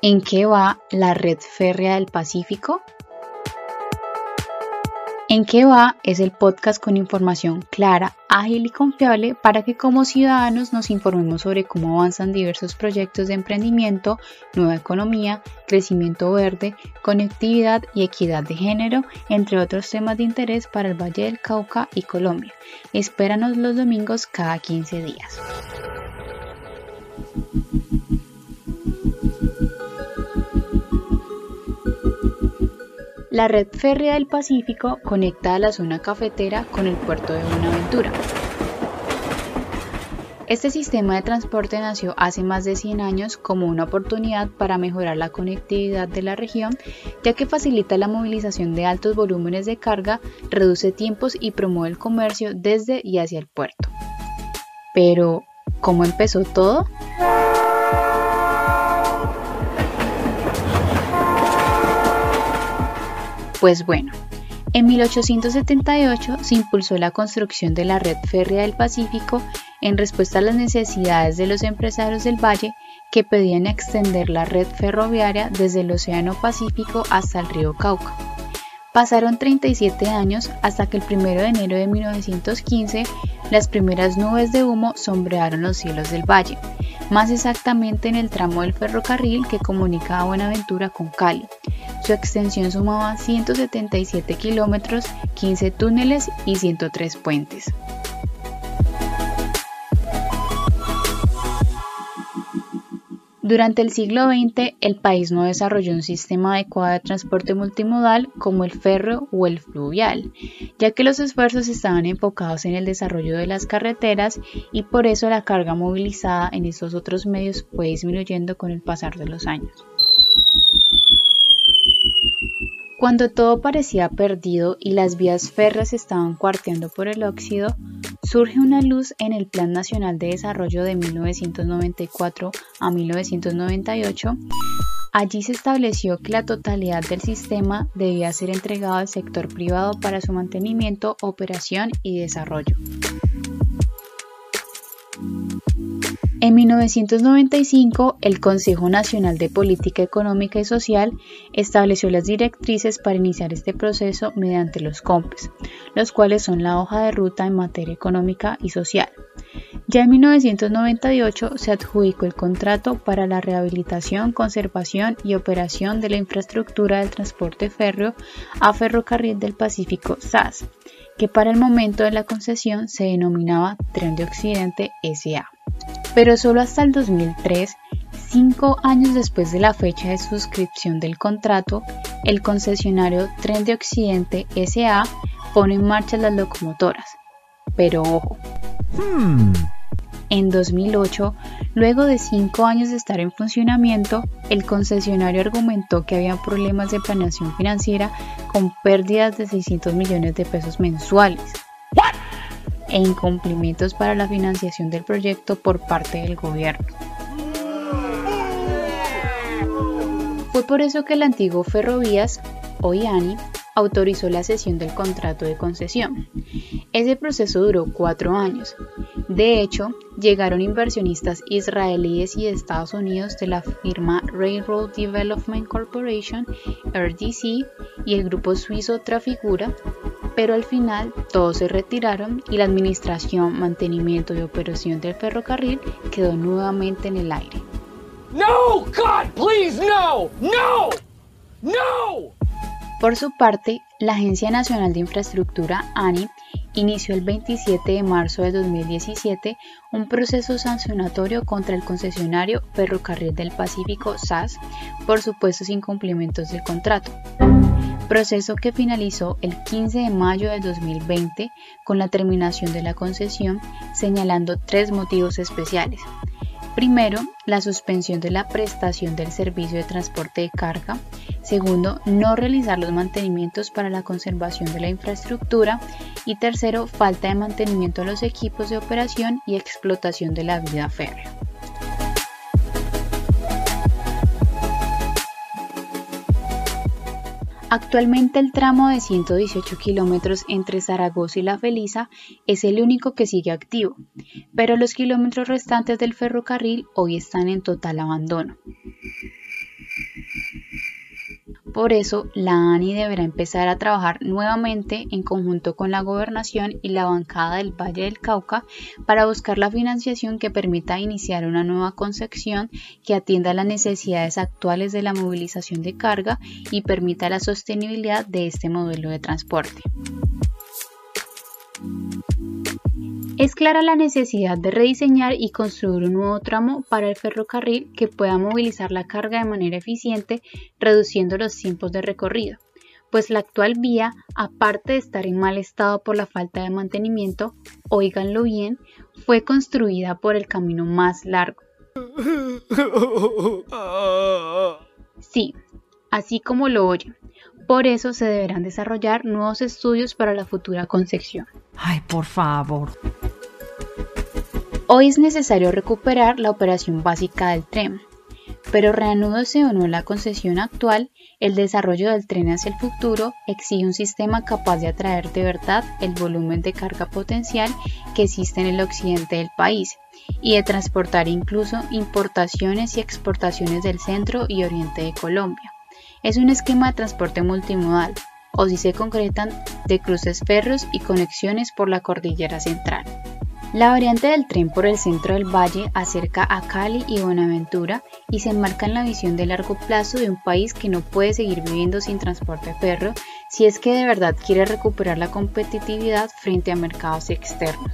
¿En qué va la red férrea del Pacífico? En qué va es el podcast con información clara, ágil y confiable para que como ciudadanos nos informemos sobre cómo avanzan diversos proyectos de emprendimiento, nueva economía, crecimiento verde, conectividad y equidad de género, entre otros temas de interés para el Valle del Cauca y Colombia. Espéranos los domingos cada 15 días. La red férrea del Pacífico conecta a la zona cafetera con el puerto de Buenaventura. Este sistema de transporte nació hace más de 100 años como una oportunidad para mejorar la conectividad de la región, ya que facilita la movilización de altos volúmenes de carga, reduce tiempos y promueve el comercio desde y hacia el puerto. Pero, ¿cómo empezó todo? Pues bueno, en 1878 se impulsó la construcción de la red férrea del Pacífico en respuesta a las necesidades de los empresarios del valle que pedían extender la red ferroviaria desde el Océano Pacífico hasta el río Cauca. Pasaron 37 años hasta que el 1 de enero de 1915 las primeras nubes de humo sombrearon los cielos del valle, más exactamente en el tramo del ferrocarril que comunica a Buenaventura con Cali. Su extensión sumaba 177 kilómetros, 15 túneles y 103 puentes. Durante el siglo XX, el país no desarrolló un sistema adecuado de transporte multimodal como el ferro o el fluvial, ya que los esfuerzos estaban enfocados en el desarrollo de las carreteras y por eso la carga movilizada en estos otros medios fue disminuyendo con el pasar de los años. Cuando todo parecía perdido y las vías férreas estaban cuarteando por el óxido, surge una luz en el Plan Nacional de Desarrollo de 1994 a 1998. Allí se estableció que la totalidad del sistema debía ser entregado al sector privado para su mantenimiento, operación y desarrollo. En 1995, el Consejo Nacional de Política Económica y Social estableció las directrices para iniciar este proceso mediante los COMPES, los cuales son la hoja de ruta en materia económica y social. Ya en 1998 se adjudicó el contrato para la rehabilitación, conservación y operación de la infraestructura del transporte férreo a Ferrocarril del Pacífico SAS, que para el momento de la concesión se denominaba Tren de Occidente SA pero solo hasta el 2003, cinco años después de la fecha de suscripción del contrato, el concesionario Tren de Occidente SA pone en marcha las locomotoras. Pero ojo. Hmm. En 2008, luego de cinco años de estar en funcionamiento, el concesionario argumentó que había problemas de planeación financiera con pérdidas de 600 millones de pesos mensuales e para la financiación del proyecto por parte del gobierno. Fue por eso que el antiguo Ferrovías, hoy ANI, autorizó la cesión del contrato de concesión. Ese proceso duró cuatro años. De hecho, llegaron inversionistas israelíes y de Estados Unidos de la firma Railroad Development Corporation, RDC, y el grupo suizo Trafigura, pero al final todos se retiraron y la administración, mantenimiento y operación del ferrocarril quedó nuevamente en el aire. No, God, please, no, no, no. Por su parte, la Agencia Nacional de Infraestructura, ANI, inició el 27 de marzo de 2017 un proceso sancionatorio contra el concesionario Ferrocarril del Pacífico SAS por supuestos incumplimientos del contrato proceso que finalizó el 15 de mayo de 2020 con la terminación de la concesión, señalando tres motivos especiales. Primero, la suspensión de la prestación del servicio de transporte de carga. Segundo, no realizar los mantenimientos para la conservación de la infraestructura. Y tercero, falta de mantenimiento de los equipos de operación y explotación de la vida férrea. Actualmente el tramo de 118 kilómetros entre Zaragoza y La Felisa es el único que sigue activo, pero los kilómetros restantes del ferrocarril hoy están en total abandono. Por eso, la ANI deberá empezar a trabajar nuevamente en conjunto con la gobernación y la bancada del Valle del Cauca para buscar la financiación que permita iniciar una nueva concepción que atienda las necesidades actuales de la movilización de carga y permita la sostenibilidad de este modelo de transporte. Es clara la necesidad de rediseñar y construir un nuevo tramo para el ferrocarril que pueda movilizar la carga de manera eficiente, reduciendo los tiempos de recorrido, pues la actual vía, aparte de estar en mal estado por la falta de mantenimiento, oíganlo bien, fue construida por el camino más largo. Sí, así como lo oyen. Por eso se deberán desarrollar nuevos estudios para la futura concepción. Ay, por favor. Hoy es necesario recuperar la operación básica del tren, pero reanúdose o no la concesión actual, el desarrollo del tren hacia el futuro exige un sistema capaz de atraer de verdad el volumen de carga potencial que existe en el occidente del país y de transportar incluso importaciones y exportaciones del centro y oriente de Colombia. Es un esquema de transporte multimodal, o si se concretan, de cruces férreos y conexiones por la cordillera central. La variante del tren por el centro del valle acerca a Cali y Buenaventura y se enmarca en la visión de largo plazo de un país que no puede seguir viviendo sin transporte férreo si es que de verdad quiere recuperar la competitividad frente a mercados externos.